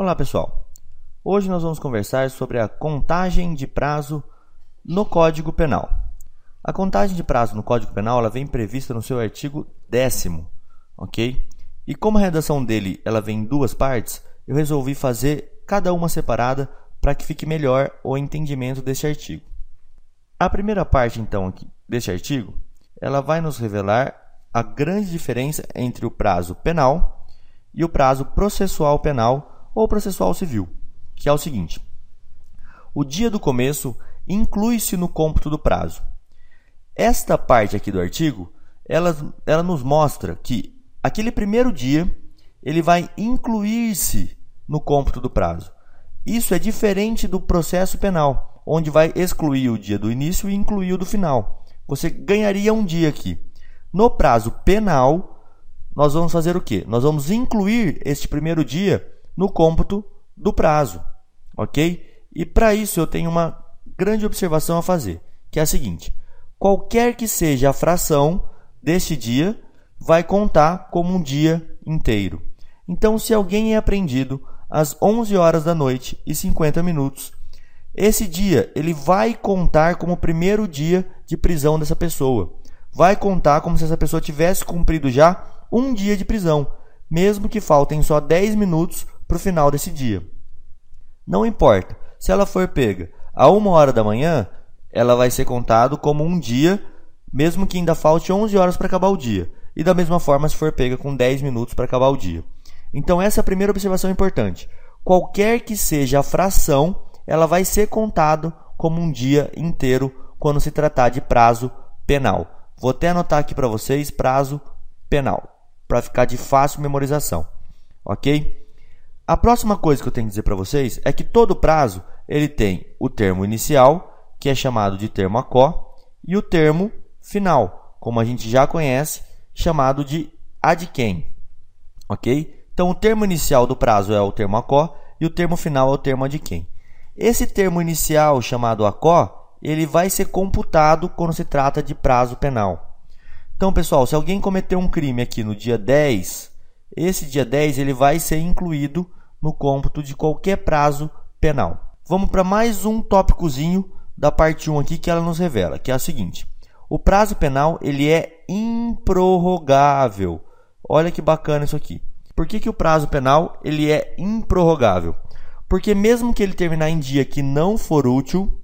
Olá pessoal, hoje nós vamos conversar sobre a contagem de prazo no Código Penal. A contagem de prazo no Código Penal ela vem prevista no seu artigo 10 ok? E como a redação dele ela vem em duas partes, eu resolvi fazer cada uma separada para que fique melhor o entendimento deste artigo. A primeira parte então deste artigo, ela vai nos revelar a grande diferença entre o prazo penal e o prazo processual penal ou processual civil, que é o seguinte: o dia do começo inclui-se no cômputo do prazo. Esta parte aqui do artigo, ela, ela nos mostra que aquele primeiro dia ele vai incluir-se no cômputo do prazo. Isso é diferente do processo penal, onde vai excluir o dia do início e incluir o do final. Você ganharia um dia aqui. No prazo penal, nós vamos fazer o quê? Nós vamos incluir este primeiro dia no cômputo do prazo, ok? E para isso eu tenho uma grande observação a fazer, que é a seguinte: qualquer que seja a fração deste dia, vai contar como um dia inteiro. Então, se alguém é apreendido às 11 horas da noite e 50 minutos, esse dia ele vai contar como o primeiro dia de prisão dessa pessoa vai contar como se essa pessoa tivesse cumprido já um dia de prisão, mesmo que faltem só 10 minutos para o final desse dia. Não importa, se ela for pega a uma hora da manhã, ela vai ser contado como um dia, mesmo que ainda falte 11 horas para acabar o dia. E da mesma forma se for pega com 10 minutos para acabar o dia. Então essa é a primeira observação importante. Qualquer que seja a fração, ela vai ser contado como um dia inteiro quando se tratar de prazo penal. Vou até anotar aqui para vocês prazo penal, para ficar de fácil memorização, ok? A próxima coisa que eu tenho que dizer para vocês é que todo prazo ele tem o termo inicial, que é chamado de termo acó, e o termo final, como a gente já conhece, chamado de adquem, ok? Então, o termo inicial do prazo é o termo acó e o termo final é o termo adquem. Esse termo inicial, chamado acó, ele vai ser computado quando se trata de prazo penal. Então, pessoal, se alguém cometeu um crime aqui no dia 10, esse dia 10 ele vai ser incluído no cômputo de qualquer prazo penal. Vamos para mais um tópicozinho da parte 1 aqui que ela nos revela, que é a seguinte: o prazo penal ele é improrrogável. Olha que bacana isso aqui. Por que, que o prazo penal ele é improrrogável? Porque mesmo que ele terminar em dia que não for útil,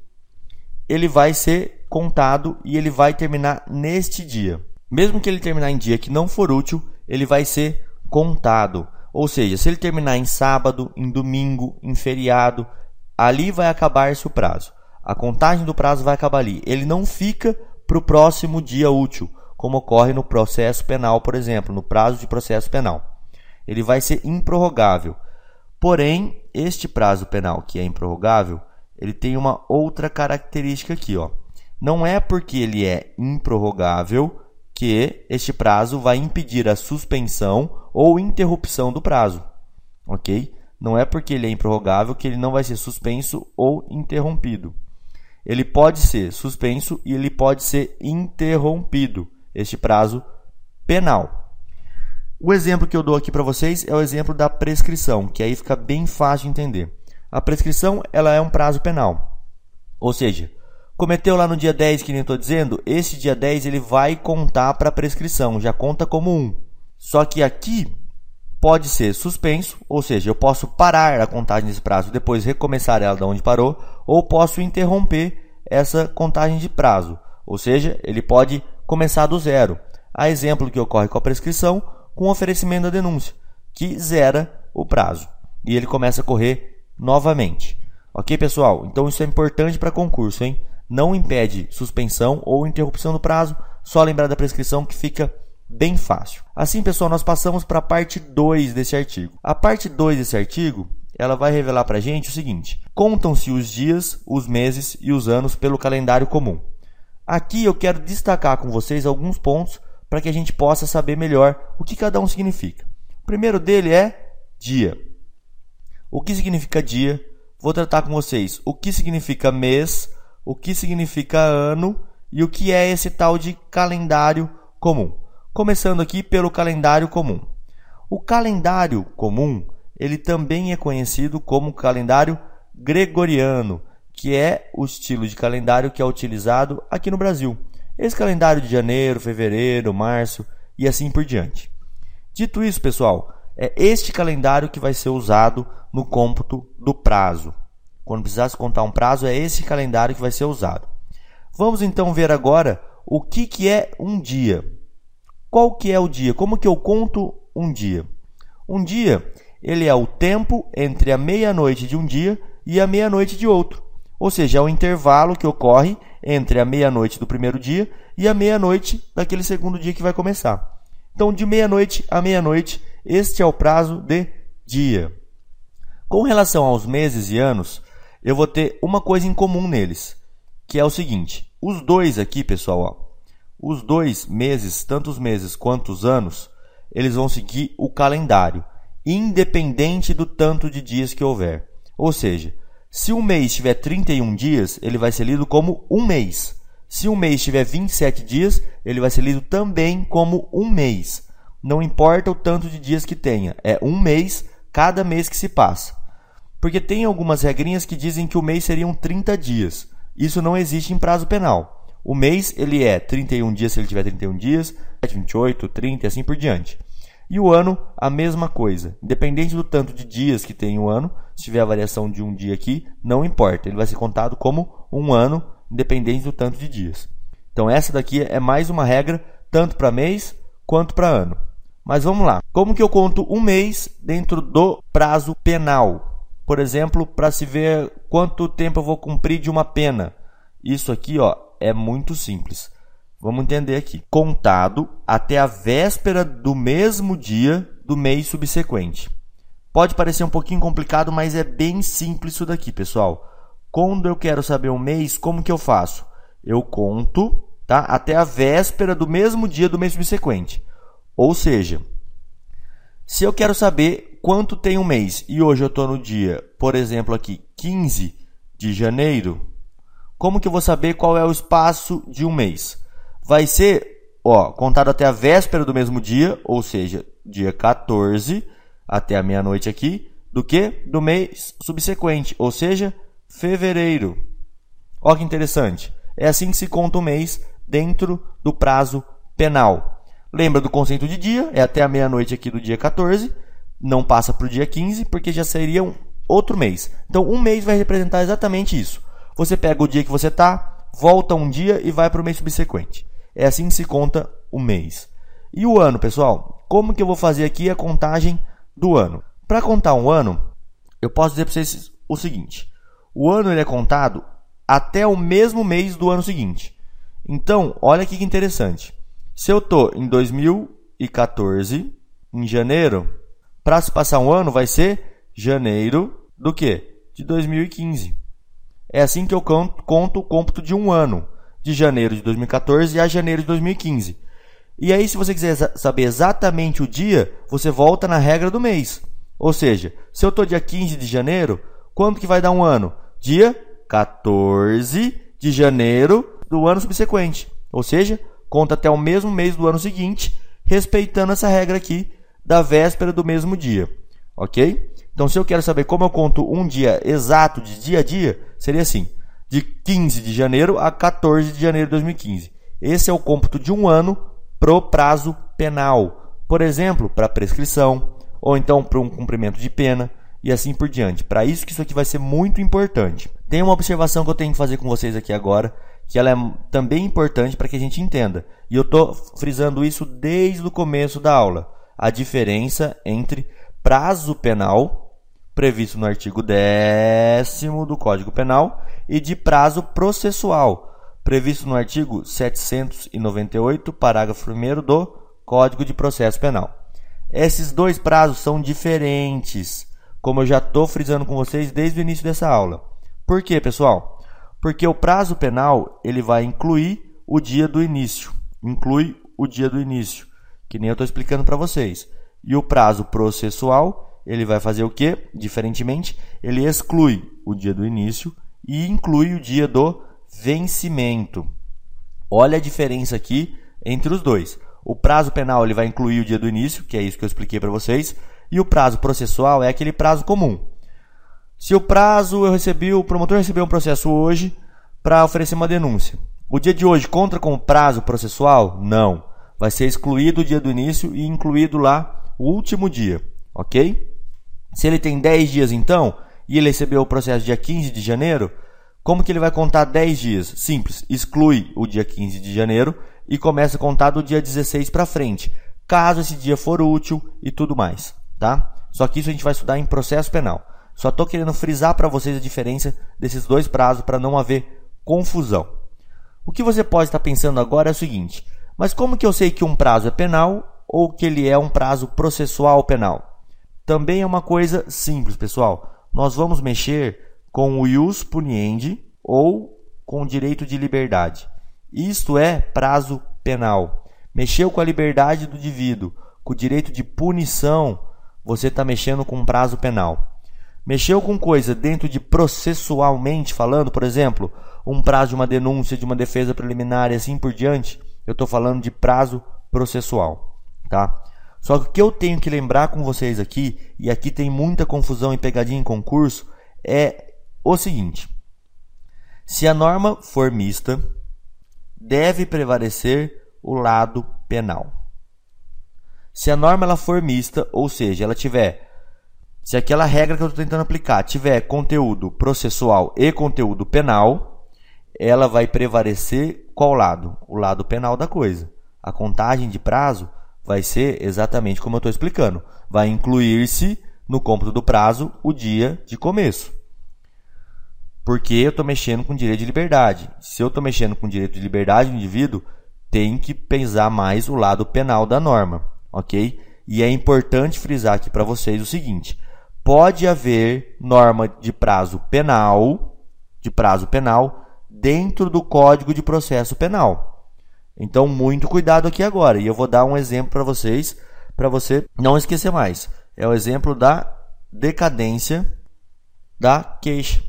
ele vai ser contado e ele vai terminar neste dia. Mesmo que ele terminar em dia que não for útil, ele vai ser contado. Ou seja, se ele terminar em sábado, em domingo, em feriado, ali vai acabar-se o prazo. A contagem do prazo vai acabar ali. Ele não fica para o próximo dia útil, como ocorre no processo penal, por exemplo, no prazo de processo penal. Ele vai ser improrrogável. Porém, este prazo penal que é improrrogável, ele tem uma outra característica aqui, ó. Não é porque ele é improrrogável que este prazo vai impedir a suspensão ou interrupção do prazo, ok? Não é porque ele é improrrogável que ele não vai ser suspenso ou interrompido. Ele pode ser suspenso e ele pode ser interrompido, este prazo penal. O exemplo que eu dou aqui para vocês é o exemplo da prescrição, que aí fica bem fácil de entender. A prescrição ela é um prazo penal. Ou seja, cometeu lá no dia 10, que nem estou dizendo, esse dia 10 ele vai contar para a prescrição, já conta como um. Só que aqui pode ser suspenso, ou seja, eu posso parar a contagem desse prazo, depois recomeçar ela de onde parou, ou posso interromper essa contagem de prazo, ou seja, ele pode começar do zero. A exemplo que ocorre com a prescrição, com o oferecimento da denúncia, que zera o prazo e ele começa a correr novamente. Ok, pessoal? Então isso é importante para concurso, hein? Não impede suspensão ou interrupção do prazo, só lembrar da prescrição que fica bem fácil. Assim, pessoal, nós passamos para a parte 2 desse artigo. A parte 2 desse artigo, ela vai revelar para a gente o seguinte: contam-se os dias, os meses e os anos pelo calendário comum. Aqui eu quero destacar com vocês alguns pontos para que a gente possa saber melhor o que cada um significa. O primeiro dele é dia o que significa dia, vou tratar com vocês o que significa mês, o que significa ano e o que é esse tal de calendário comum. Começando aqui pelo calendário comum. O calendário comum, ele também é conhecido como calendário gregoriano, que é o estilo de calendário que é utilizado aqui no Brasil. Esse calendário de janeiro, fevereiro, março e assim por diante. Dito isso, pessoal, é este calendário que vai ser usado no cômputo do prazo. Quando precisasse contar um prazo, é esse calendário que vai ser usado. Vamos então ver agora o que, que é um dia. Qual que é o dia? Como que eu conto um dia? Um dia, ele é o tempo entre a meia-noite de um dia e a meia-noite de outro. Ou seja, é o intervalo que ocorre entre a meia-noite do primeiro dia e a meia-noite daquele segundo dia que vai começar. Então, de meia-noite a meia-noite, este é o prazo de dia. Com relação aos meses e anos, eu vou ter uma coisa em comum neles, que é o seguinte: os dois aqui, pessoal, ó, os dois meses, tanto os meses quanto os anos, eles vão seguir o calendário, independente do tanto de dias que houver. Ou seja, se um mês tiver 31 dias, ele vai ser lido como um mês. Se um mês tiver 27 dias, ele vai ser lido também como um mês. Não importa o tanto de dias que tenha, é um mês cada mês que se passa. Porque tem algumas regrinhas que dizem que o mês seriam 30 dias. Isso não existe em prazo penal. O mês ele é 31 dias se ele tiver 31 dias, 28, 30 e assim por diante. E o ano, a mesma coisa. Independente do tanto de dias que tem o ano, se tiver a variação de um dia aqui, não importa. Ele vai ser contado como um ano, independente do tanto de dias. Então, essa daqui é mais uma regra, tanto para mês quanto para ano. Mas vamos lá. Como que eu conto um mês dentro do prazo penal? Por exemplo, para se ver quanto tempo eu vou cumprir de uma pena. Isso aqui ó, é muito simples. Vamos entender aqui. Contado até a véspera do mesmo dia do mês subsequente. Pode parecer um pouquinho complicado, mas é bem simples isso daqui, pessoal. Quando eu quero saber um mês, como que eu faço? Eu conto tá, até a véspera do mesmo dia do mês subsequente. Ou seja, se eu quero saber quanto tem um mês e hoje eu estou no dia, por exemplo, aqui 15 de janeiro, como que eu vou saber qual é o espaço de um mês? vai ser ó, contado até a véspera do mesmo dia, ou seja, dia 14 até a meia-noite aqui, do que? Do mês subsequente, ou seja, fevereiro. Olha que interessante. É assim que se conta o mês dentro do prazo penal. Lembra do conceito de dia? É até a meia-noite aqui do dia 14, não passa para o dia 15, porque já seria um outro mês. Então, um mês vai representar exatamente isso. Você pega o dia que você está, volta um dia e vai para o mês subsequente. É assim que se conta o mês. E o ano, pessoal? Como que eu vou fazer aqui a contagem do ano? Para contar um ano, eu posso dizer para vocês o seguinte: o ano ele é contado até o mesmo mês do ano seguinte. Então, olha que interessante. Se eu estou em 2014, em janeiro, para se passar um ano vai ser janeiro do que? De 2015. É assim que eu conto, o cômputo de um ano de janeiro de 2014 a janeiro de 2015. E aí, se você quiser saber exatamente o dia, você volta na regra do mês. Ou seja, se eu estou dia 15 de janeiro, quando que vai dar um ano? Dia 14 de janeiro do ano subsequente. Ou seja, conta até o mesmo mês do ano seguinte, respeitando essa regra aqui da véspera do mesmo dia. Ok? Então, se eu quero saber como eu conto um dia exato de dia a dia, seria assim: de 15 de janeiro a 14 de janeiro de 2015. Esse é o cômputo de um ano pro prazo penal. Por exemplo, para prescrição, ou então para um cumprimento de pena, e assim por diante. Para isso que isso aqui vai ser muito importante. Tem uma observação que eu tenho que fazer com vocês aqui agora, que ela é também importante para que a gente entenda. E eu estou frisando isso desde o começo da aula. A diferença entre prazo penal previsto no artigo 10 do Código Penal e de prazo processual, previsto no artigo 798, parágrafo 1 do Código de Processo Penal. Esses dois prazos são diferentes, como eu já estou frisando com vocês desde o início dessa aula. Por quê, pessoal? Porque o prazo penal ele vai incluir o dia do início, inclui o dia do início, que nem eu estou explicando para vocês. E o prazo processual ele vai fazer o que? Diferentemente, ele exclui o dia do início e inclui o dia do vencimento. Olha a diferença aqui entre os dois. O prazo penal ele vai incluir o dia do início, que é isso que eu expliquei para vocês, E o prazo processual é aquele prazo comum. Se o prazo eu recebi, o promotor recebeu um processo hoje para oferecer uma denúncia. O dia de hoje conta com prazo processual? Não. Vai ser excluído o dia do início e incluído lá o último dia, ok? Se ele tem 10 dias então, e ele recebeu o processo dia 15 de janeiro, como que ele vai contar 10 dias? Simples, exclui o dia 15 de janeiro e começa a contar do dia 16 para frente, caso esse dia for útil e tudo mais, tá? Só que isso a gente vai estudar em processo penal. Só estou querendo frisar para vocês a diferença desses dois prazos para não haver confusão. O que você pode estar pensando agora é o seguinte: mas como que eu sei que um prazo é penal ou que ele é um prazo processual penal? Também é uma coisa simples, pessoal. Nós vamos mexer com o ius puniendi ou com direito de liberdade. Isto é prazo penal. Mexeu com a liberdade do indivíduo, com o direito de punição, você está mexendo com prazo penal. Mexeu com coisa dentro de processualmente falando, por exemplo, um prazo de uma denúncia, de uma defesa preliminar e assim por diante, eu estou falando de prazo processual, tá? Só que o que eu tenho que lembrar com vocês aqui, e aqui tem muita confusão e pegadinha em concurso, é o seguinte: se a norma for mista, deve prevalecer o lado penal. Se a norma ela for mista, ou seja, ela tiver se aquela regra que eu estou tentando aplicar tiver conteúdo processual e conteúdo penal, ela vai prevalecer qual lado? O lado penal da coisa. A contagem de prazo vai ser exatamente como eu estou explicando. Vai incluir-se no cômputo do prazo o dia de começo. Porque eu estou mexendo com direito de liberdade. Se eu estou mexendo com direito de liberdade do indivíduo, tem que pesar mais o lado penal da norma, ok? E é importante frisar aqui para vocês o seguinte: pode haver norma de prazo penal, de prazo penal, dentro do Código de Processo Penal. Então, muito cuidado aqui agora. E eu vou dar um exemplo para vocês, para você não esquecer mais. É o exemplo da decadência da queixa.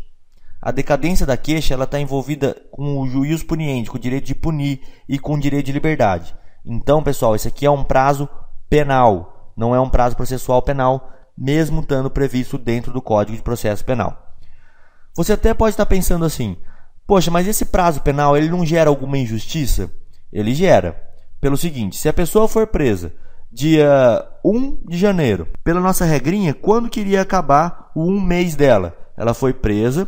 A decadência da queixa ela está envolvida com o juiz puniente, com o direito de punir e com o direito de liberdade. Então, pessoal, esse aqui é um prazo penal, não é um prazo processual penal, mesmo estando previsto dentro do Código de Processo Penal. Você até pode estar pensando assim: poxa, mas esse prazo penal ele não gera alguma injustiça? Ele gera. Pelo seguinte: se a pessoa for presa dia 1 de janeiro, pela nossa regrinha, quando queria acabar o um mês dela? Ela foi presa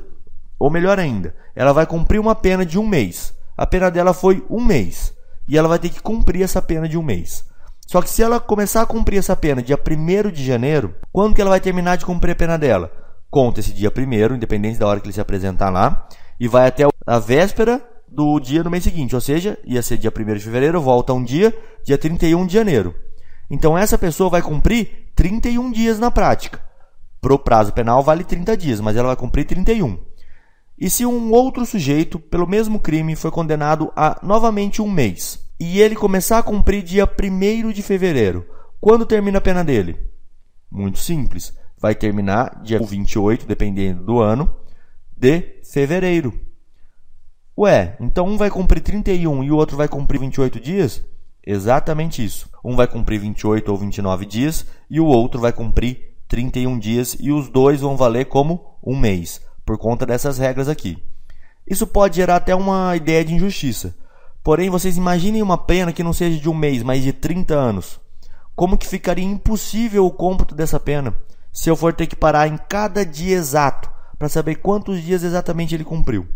ou melhor ainda, ela vai cumprir uma pena de um mês. A pena dela foi um mês. E ela vai ter que cumprir essa pena de um mês. Só que se ela começar a cumprir essa pena dia 1 de janeiro, quando que ela vai terminar de cumprir a pena dela? Conta esse dia 1 independente da hora que ele se apresentar lá, e vai até a véspera do dia do mês seguinte, ou seja, ia ser dia 1 de fevereiro, volta um dia, dia 31 de janeiro. Então essa pessoa vai cumprir 31 dias na prática. Para o prazo penal vale 30 dias, mas ela vai cumprir 31. E se um outro sujeito, pelo mesmo crime, foi condenado a novamente um mês, e ele começar a cumprir dia 1 de fevereiro, quando termina a pena dele? Muito simples, vai terminar dia 28, dependendo do ano, de fevereiro. Ué, então um vai cumprir 31 e o outro vai cumprir 28 dias? Exatamente isso. Um vai cumprir 28 ou 29 dias e o outro vai cumprir 31 dias e os dois vão valer como um mês por conta dessas regras aqui. Isso pode gerar até uma ideia de injustiça. Porém, vocês imaginem uma pena que não seja de um mês, mas de 30 anos. Como que ficaria impossível o cômputo dessa pena se eu for ter que parar em cada dia exato para saber quantos dias exatamente ele cumpriu?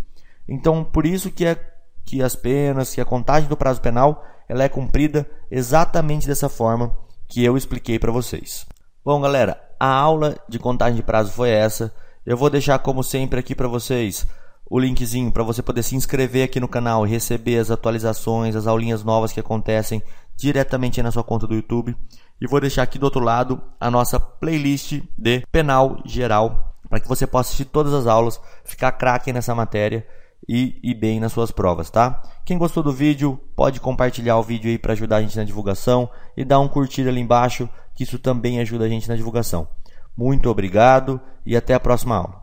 Então, por isso que, é, que as penas, que a contagem do prazo penal, ela é cumprida exatamente dessa forma que eu expliquei para vocês. Bom, galera, a aula de contagem de prazo foi essa. Eu vou deixar como sempre aqui para vocês o linkzinho para você poder se inscrever aqui no canal e receber as atualizações, as aulinhas novas que acontecem diretamente na sua conta do YouTube. E vou deixar aqui do outro lado a nossa playlist de penal geral para que você possa assistir todas as aulas, ficar craque nessa matéria e ir bem nas suas provas, tá? Quem gostou do vídeo, pode compartilhar o vídeo aí para ajudar a gente na divulgação e dar um curtir ali embaixo, que isso também ajuda a gente na divulgação. Muito obrigado e até a próxima aula.